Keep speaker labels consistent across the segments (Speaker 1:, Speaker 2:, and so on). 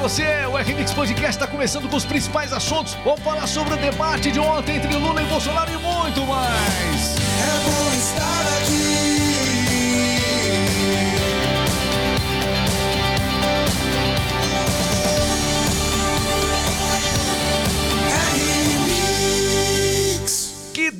Speaker 1: você. O RMix Podcast está começando com os principais assuntos. Vamos falar sobre o debate de ontem entre Lula e Bolsonaro e muito mais.
Speaker 2: É bom estar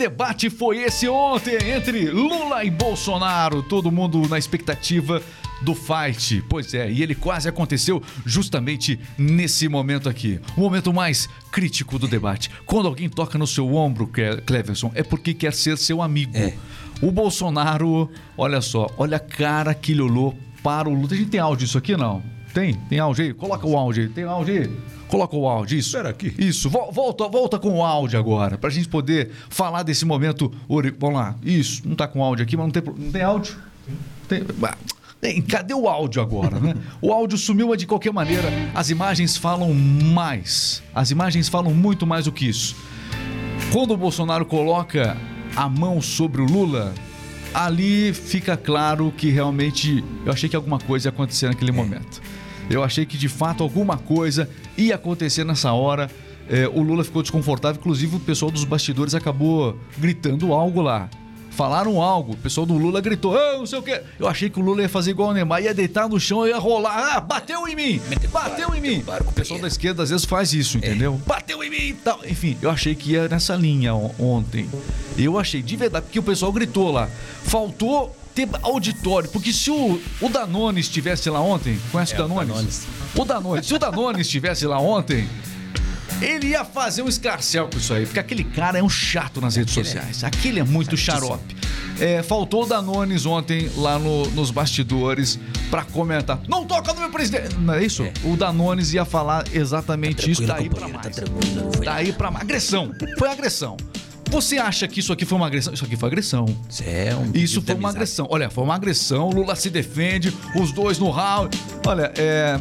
Speaker 1: debate foi esse ontem entre Lula e Bolsonaro? Todo mundo na expectativa do fight. Pois é, e ele quase aconteceu justamente nesse momento aqui. O momento mais crítico do debate. Quando alguém toca no seu ombro, Cle- Cleverson, é porque quer ser seu amigo.
Speaker 3: É.
Speaker 1: O Bolsonaro, olha só, olha a cara que ele olhou para o Lula. A gente tem áudio disso aqui, não? Tem? Tem áudio aí? Coloca o áudio aí. Tem áudio aí? Coloca o áudio, isso.
Speaker 4: Espera aqui.
Speaker 1: Isso, Vol- volta, volta com o áudio agora, pra gente poder falar desse momento. Vamos lá, isso, não tá com áudio aqui, mas não tem, não tem áudio? Tem, cadê o áudio agora, né? O áudio sumiu, mas de qualquer maneira, as imagens falam mais. As imagens falam muito mais do que isso. Quando o Bolsonaro coloca a mão sobre o Lula, ali fica claro que realmente eu achei que alguma coisa ia acontecer naquele momento. Eu achei que de fato alguma coisa ia acontecer nessa hora. É, o Lula ficou desconfortável, inclusive o pessoal dos bastidores acabou gritando algo lá. Falaram algo, o pessoal do Lula gritou, ah, não sei o quê. Eu achei que o Lula ia fazer igual o Neymar, ia deitar no chão, ia rolar. Ah, bateu em mim! Bateu em mim! O pessoal da esquerda às vezes faz isso, entendeu? Bateu em mim e tal. Enfim, eu achei que ia nessa linha on- ontem. Eu achei de verdade, porque o pessoal gritou lá. Faltou ter auditório, porque se o, o Danone estivesse lá ontem, conhece o Danone? O Danone, se o Danone estivesse lá ontem, ele ia fazer um escarcel com isso aí, porque aquele cara é um chato nas redes sociais. Aquele é muito xarope. É, faltou o Danones ontem lá no- nos bastidores pra comentar. Não toca no meu presidente! Não é isso?
Speaker 3: É.
Speaker 1: O Danones ia falar exatamente isso,
Speaker 3: Tranquilo,
Speaker 1: daí pra
Speaker 3: companheiro,
Speaker 1: mais.
Speaker 3: Tá
Speaker 1: Daí pra mais. Agressão. Foi agressão. Você acha que isso aqui foi uma agressão? Isso aqui foi agressão.
Speaker 3: Isso é um
Speaker 1: Isso foi uma
Speaker 3: amizade.
Speaker 1: agressão. Olha, foi uma agressão. O Lula se defende, os dois no round. Olha, é.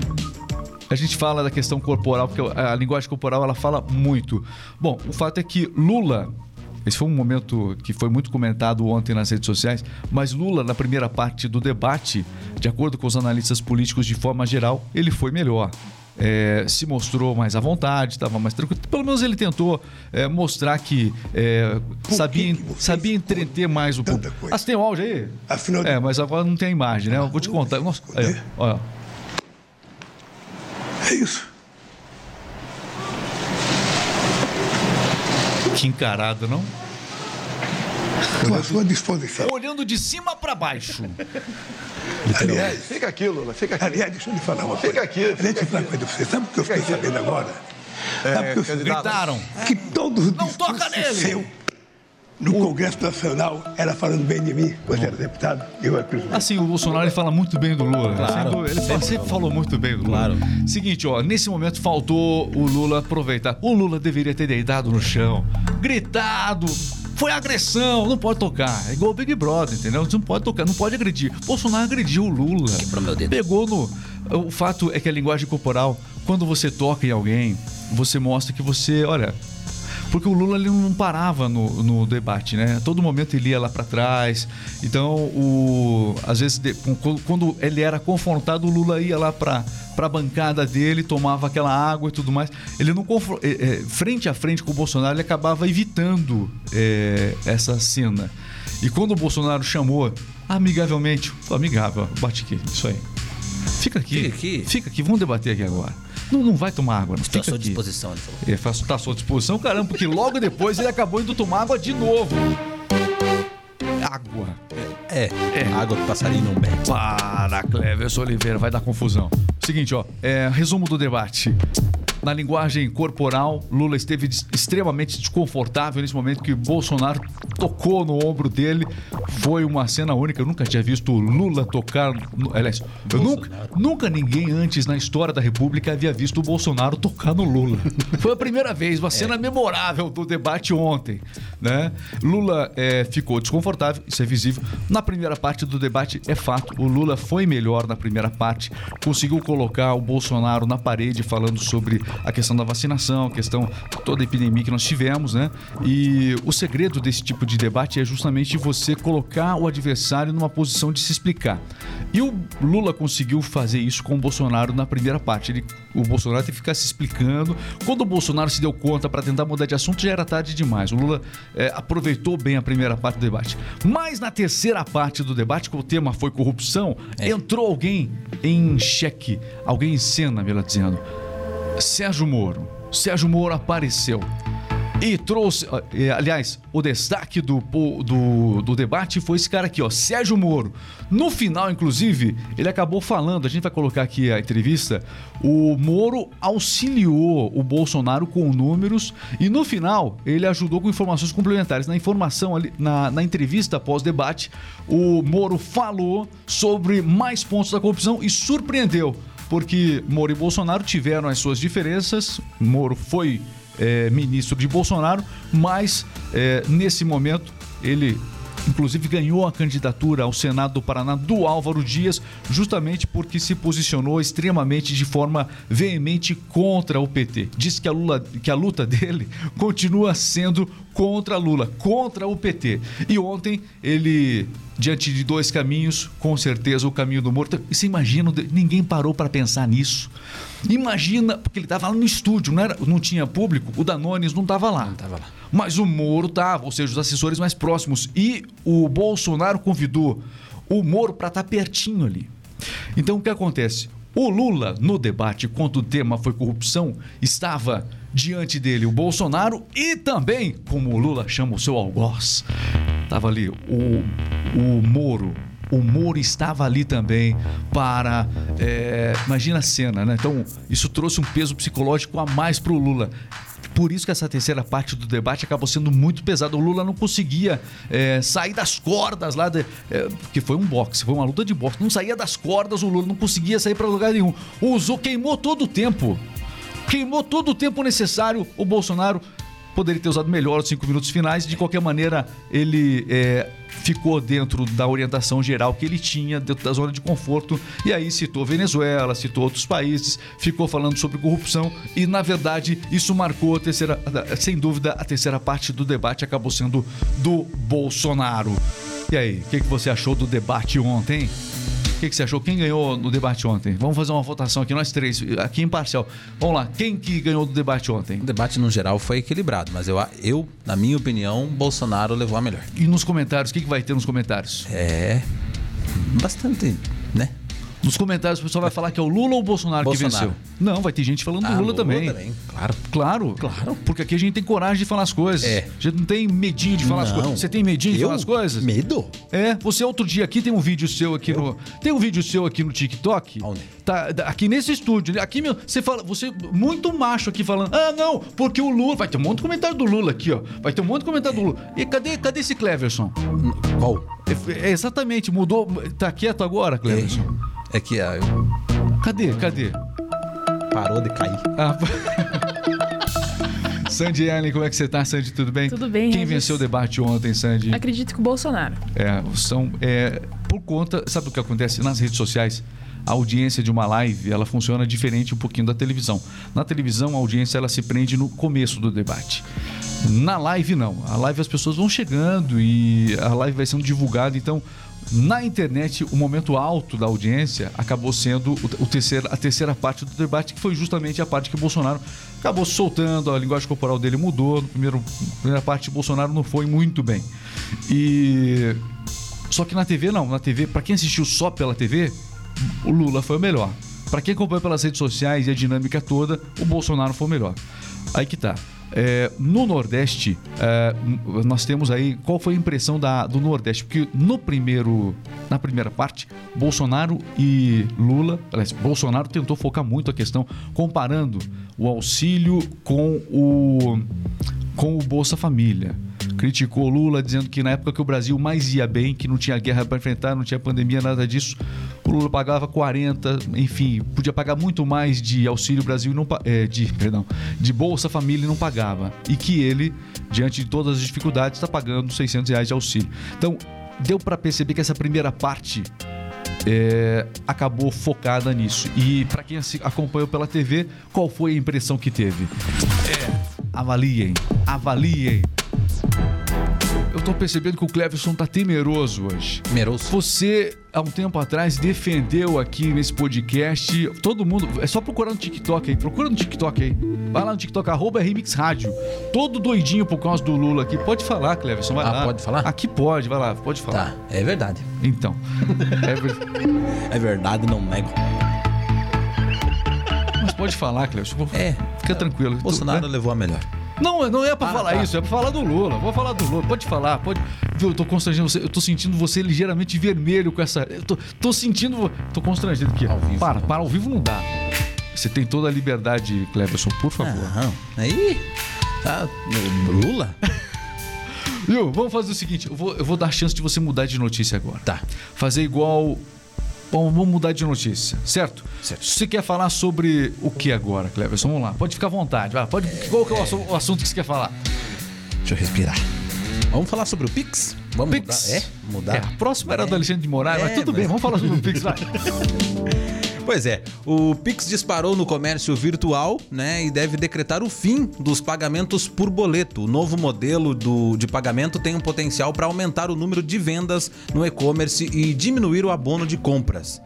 Speaker 1: A gente fala da questão corporal, porque a linguagem corporal ela fala muito. Bom, o fato é que Lula. Esse foi um momento que foi muito comentado ontem nas redes sociais, mas Lula, na primeira parte do debate, de acordo com os analistas políticos de forma geral, ele foi melhor. É, se mostrou mais à vontade, estava mais tranquilo. Pelo menos ele tentou é, mostrar que é, sabia,
Speaker 4: que
Speaker 1: sabia entreter mais o público.
Speaker 4: coisa?
Speaker 1: Ah, você tem o áudio aí?
Speaker 4: Afinal de-
Speaker 1: É, mas agora não tem a imagem, né? Eu vou te contar. Nossa, aí, ó, olha.
Speaker 4: É isso.
Speaker 1: Que encarado, não?
Speaker 4: Estou à sua disposição.
Speaker 1: Olhando de cima pra baixo.
Speaker 4: Aliás,
Speaker 5: Fica aqui, Lula, fica aqui.
Speaker 4: aliás, deixa eu lhe falar uma
Speaker 5: Fica
Speaker 4: coisa.
Speaker 5: aqui,
Speaker 4: Aliás, deixa eu falar uma coisa pra você. Sabe o que eu fiquei sabendo agora? Sabe o que eu fiquei
Speaker 5: candidato.
Speaker 1: Gritaram.
Speaker 4: Que todos os
Speaker 1: Não toca
Speaker 4: discursos
Speaker 1: nele!
Speaker 4: seu no Congresso Nacional era falando bem de mim, quando era deputado, eu era presidente.
Speaker 1: Assim, o Bolsonaro ele fala muito bem do Lula.
Speaker 3: Claro.
Speaker 1: Sem dúvida. Ele fala- sempre falou muito bem do Lula.
Speaker 3: Claro.
Speaker 1: Seguinte, ó, nesse momento faltou o Lula aproveitar. O Lula deveria ter deitado no chão, gritado. Foi agressão, não pode tocar. É igual o Big Brother, entendeu? Você não pode tocar, não pode agredir. Bolsonaro agrediu o Lula.
Speaker 3: Quebrou meu dedo.
Speaker 1: Pegou no. O fato é que a linguagem corporal, quando você toca em alguém, você mostra que você, olha. Porque o Lula ele não parava no, no debate, né? A todo momento ele ia lá pra trás. Então, o, às vezes, quando- ele era confrontado, o Lula ia lá pra, pra bancada dele, tomava aquela água e tudo mais. Ele não é, é, frente a frente com o Bolsonaro, ele acabava evitando é, essa cena. E quando o Bolsonaro chamou amigavelmente, amigável, bate aqui, isso aí. Fica aqui.
Speaker 3: Fica aqui.
Speaker 1: Fica aqui, vamos debater aqui agora. Não, não vai tomar água, não.
Speaker 3: Estou à sua
Speaker 1: aqui.
Speaker 3: disposição, ele falou.
Speaker 1: Ele faço, tá à sua disposição, caramba, porque logo depois ele acabou indo tomar água de novo. Água.
Speaker 3: É, água que passarinho não bebe.
Speaker 1: Para, Cleverson Oliveira, vai dar confusão. Seguinte, ó, é, resumo do debate. Na linguagem corporal, Lula esteve extremamente desconfortável nesse momento que Bolsonaro tocou no ombro dele. Foi uma cena única. Eu nunca tinha visto Lula tocar. No, aliás, eu nunca, nunca ninguém antes na história da República havia visto o Bolsonaro tocar no Lula. Foi a primeira vez, uma cena memorável do debate ontem. Né? Lula é, ficou desconfortável, isso é visível. Na primeira parte do debate, é fato, o Lula foi melhor na primeira parte, conseguiu colocar o Bolsonaro na parede falando sobre a questão da vacinação, a questão toda a epidemia que nós tivemos, né? E o segredo desse tipo de debate é justamente você colocar o adversário numa posição de se explicar. E o Lula conseguiu fazer isso com o Bolsonaro na primeira parte. Ele, o Bolsonaro teve que ficar se explicando. Quando o Bolsonaro se deu conta para tentar mudar de assunto, já era tarde demais. O Lula é, aproveitou bem a primeira parte do debate. Mas na terceira parte do debate, que o tema foi corrupção, entrou alguém em xeque, alguém em cena, melhor dizendo. Sérgio Moro. Sérgio Moro apareceu. E trouxe, eh, aliás, o destaque do, do, do debate foi esse cara aqui, ó, Sérgio Moro. No final, inclusive, ele acabou falando, a gente vai colocar aqui a entrevista, o Moro auxiliou o Bolsonaro com números e no final ele ajudou com informações complementares. Na informação ali, na, na entrevista após debate, o Moro falou sobre mais pontos da corrupção e surpreendeu, porque Moro e Bolsonaro tiveram as suas diferenças, Moro foi é, ministro de Bolsonaro, mas é, nesse momento ele inclusive ganhou a candidatura ao Senado do Paraná do Álvaro Dias, justamente porque se posicionou extremamente de forma veemente contra o PT. Diz que a, Lula, que a luta dele continua sendo contra Lula, contra o PT. E ontem ele, diante de dois caminhos, com certeza o caminho do morto. E você imagina, ninguém parou para pensar nisso. Imagina, porque ele estava lá no estúdio, não, era, não tinha público, o Danones não estava lá.
Speaker 3: Não tava lá.
Speaker 1: Mas o Moro estava, ou seja, os assessores mais próximos. E o Bolsonaro convidou o Moro para estar pertinho ali. Então o que acontece? O Lula, no debate, quando o tema foi corrupção, estava diante dele o Bolsonaro e também, como o Lula chama o seu algoz, estava ali o, o Moro. O Moro estava ali também para. é, imagina a cena, né? Então, isso trouxe um peso psicológico a mais para o Lula. Por isso que essa terceira parte do debate acabou sendo muito pesada. O Lula não conseguia é, sair das cordas lá, de, é, porque foi um boxe, foi uma luta de boxe. Não saía das cordas, o Lula não conseguia sair para lugar nenhum. Usou, queimou todo o tempo. Queimou todo o tempo necessário. O Bolsonaro poderia ter usado melhor os cinco minutos finais. De qualquer maneira, ele é, ficou dentro da orientação geral que ele tinha, dentro da zona de conforto. E aí citou Venezuela, citou outros países, ficou falando sobre corrupção. E, na verdade, isso marcou a terceira, sem dúvida, a terceira parte do debate acabou sendo do Bolsonaro. E aí, o que, que você achou do debate ontem? O que, que você achou? Quem ganhou no debate ontem? Vamos fazer uma votação aqui, nós três, aqui imparcial. Vamos lá, quem que ganhou do debate ontem?
Speaker 3: O debate, no geral, foi equilibrado, mas eu, eu na minha opinião, Bolsonaro levou a melhor.
Speaker 1: E nos comentários, o que, que vai ter nos comentários?
Speaker 3: É. Bastante, né?
Speaker 1: Nos comentários o pessoal vai falar que é o Lula ou o Bolsonaro, que
Speaker 3: Bolsonaro.
Speaker 1: venceu? Não, vai ter gente falando do
Speaker 3: Ah,
Speaker 1: Lula, também.
Speaker 3: Claro.
Speaker 1: Claro.
Speaker 3: Claro.
Speaker 1: Porque aqui a gente tem coragem de falar as coisas.
Speaker 3: É.
Speaker 1: A gente não tem medinho de falar as
Speaker 3: Não.
Speaker 1: coisas. Você tem medinho de
Speaker 3: Eu?
Speaker 1: falar as coisas?
Speaker 3: Medo?
Speaker 1: É, você outro dia aqui tem um vídeo seu aqui no. Tem um vídeo seu aqui no TikTok.
Speaker 3: Aonde?
Speaker 1: Tá, aqui nesse estúdio. Aqui, meu, você fala, você muito macho aqui falando. Ah, não, porque o Lula. Vai ter um monte de comentário do Lula aqui, ó. Vai ter um monte de comentário do Lula. E cadê, cadê esse Cleverson?
Speaker 3: Qual?
Speaker 1: É, é, exatamente, mudou. Tá quieto agora, Cleverson?
Speaker 3: É, é que ah,
Speaker 1: Cadê? Cadê?
Speaker 3: parou de cair.
Speaker 1: Ah, Sandy Ellen, como é que você tá, Sandy? Tudo bem?
Speaker 5: Tudo bem,
Speaker 1: Quem
Speaker 5: Regis.
Speaker 1: venceu o debate ontem, Sandy?
Speaker 5: Acredito que o Bolsonaro.
Speaker 1: É, são é, por conta, sabe o que acontece nas redes sociais? A audiência de uma live, ela funciona diferente um pouquinho da televisão. Na televisão, a audiência ela se prende no começo do debate. Na live não. A live as pessoas vão chegando e a live vai sendo divulgada, então na internet, o momento alto da audiência acabou sendo o, terceiro, a terceira parte do debate, que foi justamente a parte que o Bolsonaro acabou soltando, a linguagem corporal dele mudou. No primeiro, na primeira parte, o Bolsonaro não foi muito bem. E só que na TV não, na TV, para quem assistiu só pela TV, o Lula foi o melhor. Para quem acompanha pelas redes sociais e a dinâmica toda, o Bolsonaro foi o melhor. Aí que tá. É, no Nordeste, é, nós temos aí qual foi a impressão da, do Nordeste, porque no primeiro, na primeira parte, Bolsonaro e Lula, aliás, Bolsonaro tentou focar muito a questão comparando o auxílio com o com o Bolsa Família. Criticou Lula dizendo que na época que o Brasil mais ia bem, que não tinha guerra para enfrentar, não tinha pandemia, nada disso, o Lula pagava 40, enfim, podia pagar muito mais de auxílio Brasil e não é, de, perdão, de Bolsa Família e não pagava. E que ele, diante de todas as dificuldades, está pagando 600 reais de auxílio. Então, deu para perceber que essa primeira parte é, acabou focada nisso. E para quem acompanhou pela TV, qual foi a impressão que teve? É, avaliem, avaliem. Tô percebendo que o Cleverson tá temeroso hoje.
Speaker 3: Temeroso.
Speaker 1: Você, há um tempo atrás, defendeu aqui nesse podcast. Todo mundo. É só procurar no TikTok aí. Procura no TikTok aí. Vai lá no TikTok, arroba Remix Rádio. Todo doidinho por causa do Lula aqui. Pode falar, Cleverson. Vai
Speaker 3: Ah,
Speaker 1: lá.
Speaker 3: pode falar?
Speaker 1: Aqui pode, vai lá, pode falar.
Speaker 3: Tá, é verdade.
Speaker 1: Então. É ver-
Speaker 3: É verdade, não nego.
Speaker 1: Mas pode falar, Cleverson.
Speaker 3: É.
Speaker 1: Fica tranquilo.
Speaker 3: Bolsonaro
Speaker 1: Tu-
Speaker 3: levou a melhor.
Speaker 1: Não, não é pra
Speaker 3: Ah,
Speaker 1: falar
Speaker 3: tá.
Speaker 1: isso, é pra falar do Lula. Vou falar do Lula. Pode falar, pode. Viu, eu tô você. Eu tô sentindo você ligeiramente vermelho com essa. Eu tô, tô sentindo. Tô constrangido aqui.
Speaker 3: Ao vivo.
Speaker 1: Para, para, ao vivo não dá. Você tem toda a liberdade, Cleverson, por favor.
Speaker 3: Aham. Aí. Tá. Lula?
Speaker 1: Viu? Vamos fazer o seguinte: eu vou, eu vou dar a chance de você mudar de notícia agora.
Speaker 3: Tá.
Speaker 1: Fazer igual. Bom, vamos mudar de notícia, certo?
Speaker 3: Certo.
Speaker 1: Você quer falar sobre o que agora, Cleverson? Vamos lá, pode ficar à vontade. Vai, pode, qual que é o assu- o assunto que você quer falar?
Speaker 3: Deixa eu respirar. Vamos falar sobre o Pix? Vamos
Speaker 1: Pix.
Speaker 3: mudar? É? Mudar?
Speaker 1: É, a próxima era
Speaker 3: É.
Speaker 1: do Alexandre de Moraes, mas
Speaker 3: É,
Speaker 1: tudo
Speaker 3: mas-
Speaker 1: bem, vamos falar sobre o Pix, vai.
Speaker 3: Pois é, o Pix disparou no comércio virtual, né, e deve decretar o fim dos pagamentos por boleto. O novo modelo do, de pagamento tem um potencial para aumentar o número de vendas no e-commerce e diminuir o abono de compras.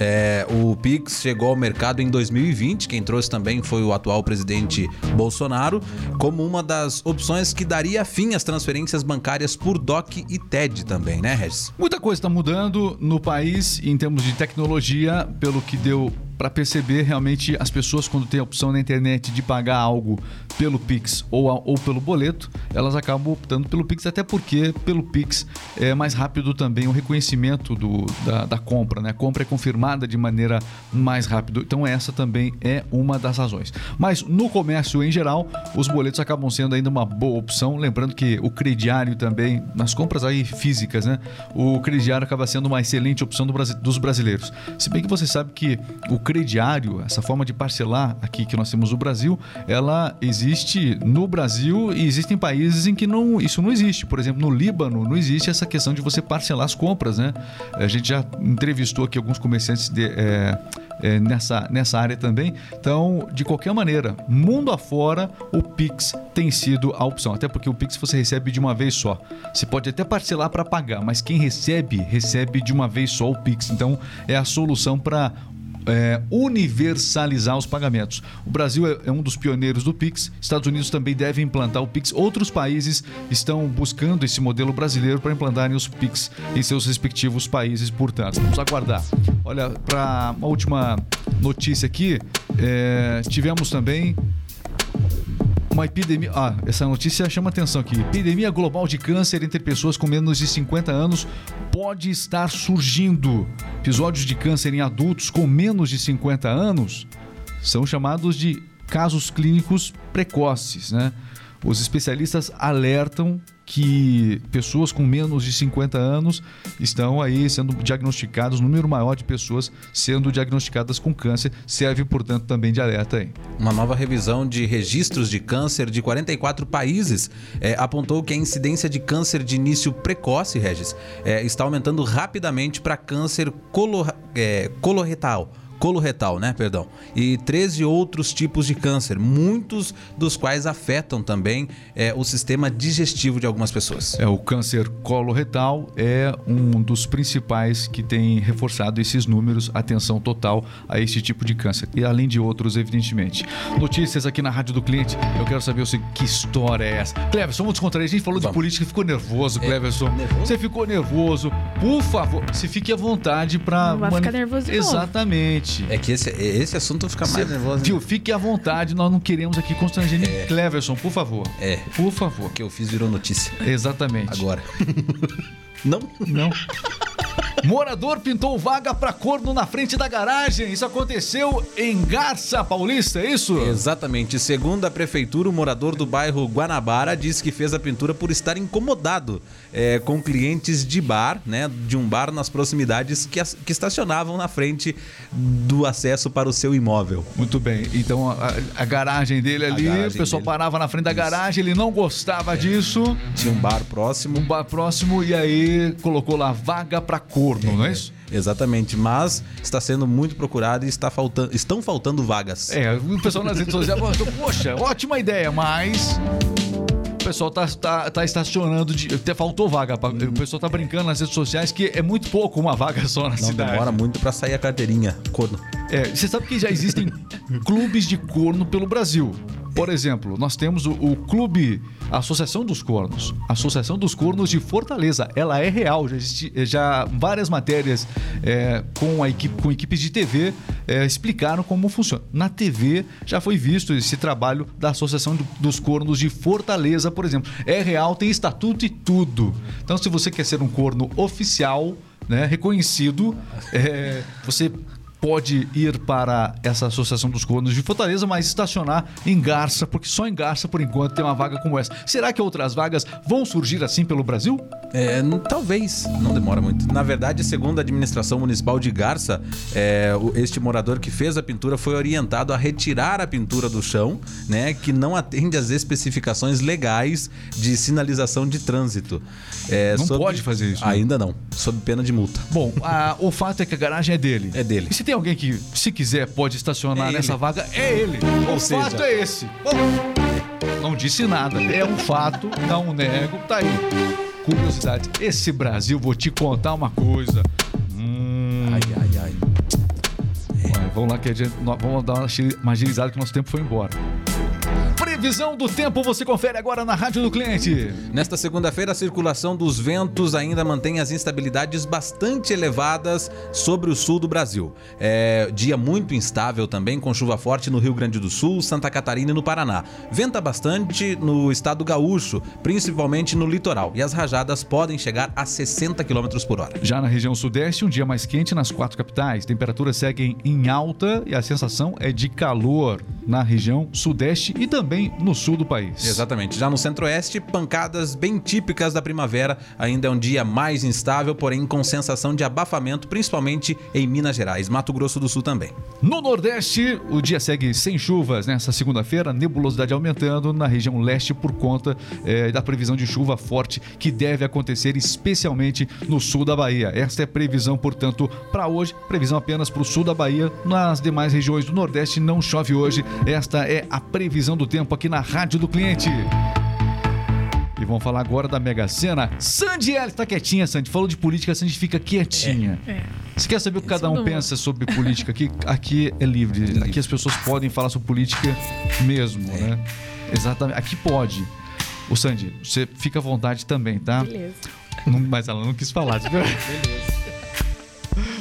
Speaker 3: É, o Pix chegou ao mercado em 2020. Quem trouxe também foi o atual presidente Bolsonaro, como uma das opções que daria fim às transferências bancárias por DOC e TED também, né, Regis?
Speaker 1: Muita coisa está mudando no país em termos de tecnologia, pelo que deu para perceber realmente as pessoas quando tem a opção na internet de pagar algo pelo Pix ou, ou pelo boleto, elas acabam optando pelo Pix, até porque pelo Pix é mais rápido também o reconhecimento do, da, da compra, né? A compra é confirmada de maneira mais rápida. Então essa também é uma das razões. Mas no comércio em geral, os boletos acabam sendo ainda uma boa opção, lembrando que o crediário também, nas compras aí físicas, né? O crediário acaba sendo uma excelente opção do dos brasileiros. Se bem que você sabe que o crediário, essa forma de parcelar aqui que nós temos no Brasil, ela existe no Brasil e existem países em que não, isso não existe. Por exemplo, no Líbano não existe essa questão de você parcelar as compras, né? A gente já entrevistou aqui alguns comerciantes de, é, é, nessa, nessa área também. Então, de qualquer maneira, mundo afora, o Pix tem sido a opção. Até porque o Pix você recebe de uma vez só. Você pode até parcelar para pagar, mas quem recebe, recebe de uma vez só o Pix. Então, é a solução para é, universalizar os pagamentos. O Brasil é, é um dos pioneiros do Pix, Estados Unidos também deve implantar o Pix. Outros países estão buscando esse modelo brasileiro para implantarem os Pix em seus respectivos países, portanto. Vamos aguardar. Olha, para uma última notícia aqui, é, tivemos também uma epidemia. Ah, essa notícia chama atenção aqui. Epidemia global de câncer entre pessoas com menos de 50 anos pode estar surgindo. Episódios de câncer em adultos com menos de 50 anos são chamados de casos clínicos precoces, né? Os especialistas alertam que pessoas com menos de 50 anos estão aí sendo diagnosticados, um número maior de pessoas sendo diagnosticadas com câncer, serve, portanto, também de alerta aí.
Speaker 3: Uma nova revisão de registros de câncer de 44 países eh, apontou que a incidência de câncer de início precoce, Regis, eh, está aumentando rapidamente para câncer colo, eh, coloretal. Coloretal, né? Perdão. E 13 outros tipos de câncer, muitos dos quais afetam também eh, o sistema digestivo de algumas pessoas.
Speaker 1: É, o câncer coloretal é um dos principais que tem reforçado esses números, atenção total a esse tipo de câncer. E além de outros, evidentemente. Notícias aqui na Rádio do Cliente. Eu quero saber o seguinte, que história é essa? Cleverson, vamos descontrair. A gente falou de
Speaker 3: Vamos.
Speaker 1: política, ficou nervoso, Cleverson.
Speaker 3: nervoso?
Speaker 1: Você ficou nervoso. Por favor, se fique à vontade para...
Speaker 5: Não vai ficar nervoso de
Speaker 1: Exatamente.
Speaker 3: É que esse, esse assunto fica mais
Speaker 1: Cê-
Speaker 3: nervoso. né?
Speaker 1: Viu? Fique à vontade, nós não queremos aqui constranger ninguém. Cleverson, por favor.
Speaker 3: É.
Speaker 1: Por favor.
Speaker 3: O que eu fiz virou notícia.
Speaker 1: Exatamente.
Speaker 3: Agora. Não?
Speaker 1: Não. Morador pintou vaga pra corno na frente da garagem. Isso aconteceu em Garça Paulista, é isso?
Speaker 3: Exatamente. Segundo a prefeitura, o morador do bairro Guanabara disse que fez a pintura por estar incomodado é, com clientes de bar, né? De um bar nas proximidades que, as- que estacionavam na frente do acesso para o seu imóvel.
Speaker 1: Muito bem. Então a, a garagem dele ali,
Speaker 3: garagem
Speaker 1: o pessoal
Speaker 3: dele.
Speaker 1: parava na frente da garagem, ele não gostava disso.
Speaker 3: Tinha um bar próximo.
Speaker 1: Um bar próximo e aí colocou lá vaga pra corno, não é isso?
Speaker 3: Exatamente, mas está sendo muito procurado e está faltando, estão faltando vagas.
Speaker 1: É, o pessoal nas redes sociais falou, poxa, ótima ideia, mas. O pessoal tá, tá, tá estacionando, de, até faltou vaga. pra- O pessoal tá brincando nas redes sociais que é muito pouco uma vaga só na
Speaker 3: Não
Speaker 1: cidade.
Speaker 3: demora muito para sair a carteirinha. Corno.
Speaker 1: É, você sabe que já existem clubes de corno pelo Brasil. Por exemplo, nós temos o, o clube, Associação dos Cornos. Associação dos Cornos de Fortaleza. Ela é real. Já, existe, já várias matérias é, com, a equipe, com equipes de TV é, explicaram como funciona. Na TV já foi visto esse trabalho da Associação do- dos Cornos de Fortaleza, por exemplo. É real, tem estatuto e tudo. Então, se você quer ser um corno oficial, né, reconhecido, é, você pode ir para essa Associação dos Cornos de Fortaleza, mas estacionar em Garça, porque só em Garça, por enquanto, tem uma vaga como essa. Será que outras vagas vão surgir assim pelo Brasil?
Speaker 3: É, n- talvez, não demora muito. Na verdade, segundo a administração municipal de Garça, é, o- este morador que fez a pintura foi orientado a retirar a pintura do chão, né, que não atende às especificações legais de sinalização de trânsito. É,
Speaker 1: Não pode fazer isso, né?
Speaker 3: Ainda não, sob pena de multa.
Speaker 1: Bom, a- o fato é que a garagem é dele.
Speaker 3: É dele.
Speaker 1: E se tem alguém que, se quiser, pode estacionar
Speaker 3: É
Speaker 1: nessa
Speaker 3: ele.
Speaker 1: vaga, é ele.
Speaker 3: Ou
Speaker 1: o
Speaker 3: seja-
Speaker 1: fato é esse. Bom, não disse nada. É um fato, não nego. Tá aí. Curiosidade. Esse Brasil, vou te contar uma coisa. Hum,
Speaker 3: Ai, ai, ai.
Speaker 1: Vai, vamos lá que a gente, vamos dar uma agilizada que nosso tempo foi embora. Previsão do tempo você confere agora na Rádio do Cliente.
Speaker 3: Nesta segunda-feira, a circulação dos ventos ainda mantém as instabilidades bastante elevadas sobre o sul do Brasil. É dia muito instável também, com chuva forte no Rio Grande do Sul, Santa Catarina e no Paraná. Venta bastante no estado gaúcho, principalmente no litoral, e as rajadas podem chegar a 60 km por hora.
Speaker 1: Já na região sudeste, um dia mais quente nas quatro capitais. Temperaturas seguem em alta e a sensação é de calor na região sudeste e também no sul do país.
Speaker 3: Exatamente. Já no centro-oeste, pancadas bem típicas da primavera. Ainda é um dia mais instável, porém com sensação de abafamento, principalmente em Minas Gerais, Mato Grosso do Sul também.
Speaker 1: No Nordeste, o dia segue sem chuvas nessa segunda-feira, nebulosidade aumentando na região leste por conta eh, da previsão de chuva forte que deve acontecer especialmente no sul da Bahia. Esta é a previsão, portanto, para hoje. Previsão apenas para o sul da Bahia. Nas demais regiões do Nordeste não chove hoje. Esta é a previsão do tempo aqui na Rádio do Cliente. E vamos falar agora da Mega Sena. Sandy, ela está quietinha, Sandy. Falou de política, a Sandy fica quietinha.
Speaker 5: É.
Speaker 1: Você quer saber o que cada um
Speaker 5: não-
Speaker 1: pensa sobre política aqui? Aqui é livre. Aqui as pessoas podem falar sobre política mesmo, né? Exatamente. Aqui pode. Ô Sandy, você fica à vontade também, tá?
Speaker 5: Beleza.
Speaker 1: Não- mas ela não quis falar. Beleza.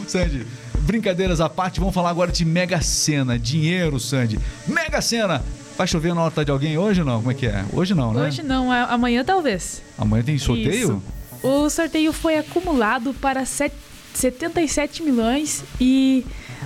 Speaker 1: Sandy, brincadeiras à parte, vamos falar agora de Mega Sena. Dinheiro, Sandy. Mega Sena. Vai chover na horta de alguém hoje ou não? Como é que é? Hoje não, né?
Speaker 5: Hoje não, a- amanhã talvez.
Speaker 1: Amanhã tem sorteio?
Speaker 5: Isso. O sorteio foi acumulado para set- 77 milhões e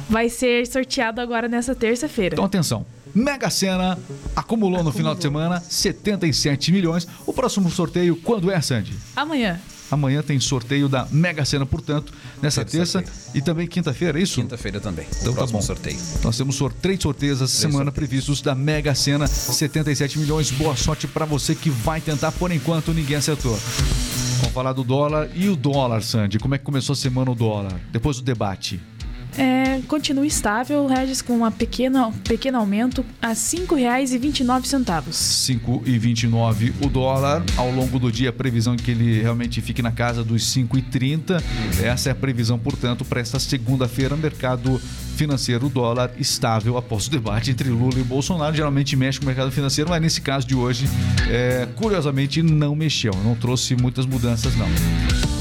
Speaker 5: vai ser sorteado agora nessa terça-feira.
Speaker 1: Então atenção. Mega Sena acumulou no final de semana 77 milhões. O próximo sorteio quando é, Sandy?
Speaker 5: Amanhã.
Speaker 1: Amanhã tem sorteio da Mega Sena, portanto, nessa terça e também quinta-feira, é isso?
Speaker 3: Quinta-feira também.
Speaker 1: Então tá bom.
Speaker 3: sorteio.
Speaker 1: Nós temos sor- três sorteios essa semana
Speaker 3: sorteios.
Speaker 1: previstos da Mega Sena, 77 milhões. Boa sorte pra você que vai tentar. Por enquanto, ninguém acertou. Vamos falar do dólar e o dólar, Sandy. Como é que começou a semana o dólar? Depois do debate.
Speaker 5: É, continua estável, Regis, com um pequeno aumento a R$ 5,29.
Speaker 1: 5,29 o dólar. Ao longo do dia, a previsão é que ele realmente fique na casa dos 5,30. Essa é a previsão, portanto, para esta segunda-feira. Mercado financeiro, dólar estável após o debate entre Lula e Bolsonaro. Geralmente mexe com o mercado financeiro, mas nesse caso de hoje, é, curiosamente, não mexeu. Não trouxe muitas mudanças, não.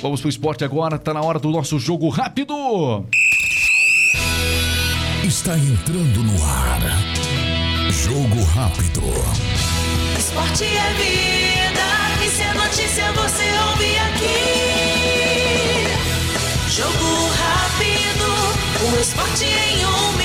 Speaker 1: Vamos pro esporte agora. Tá na hora do nosso jogo rápido.
Speaker 2: Está entrando no ar. Jogo rápido.
Speaker 6: Esporte é vida, e se é notícia você ouve aqui. Jogo rápido, o esporte em um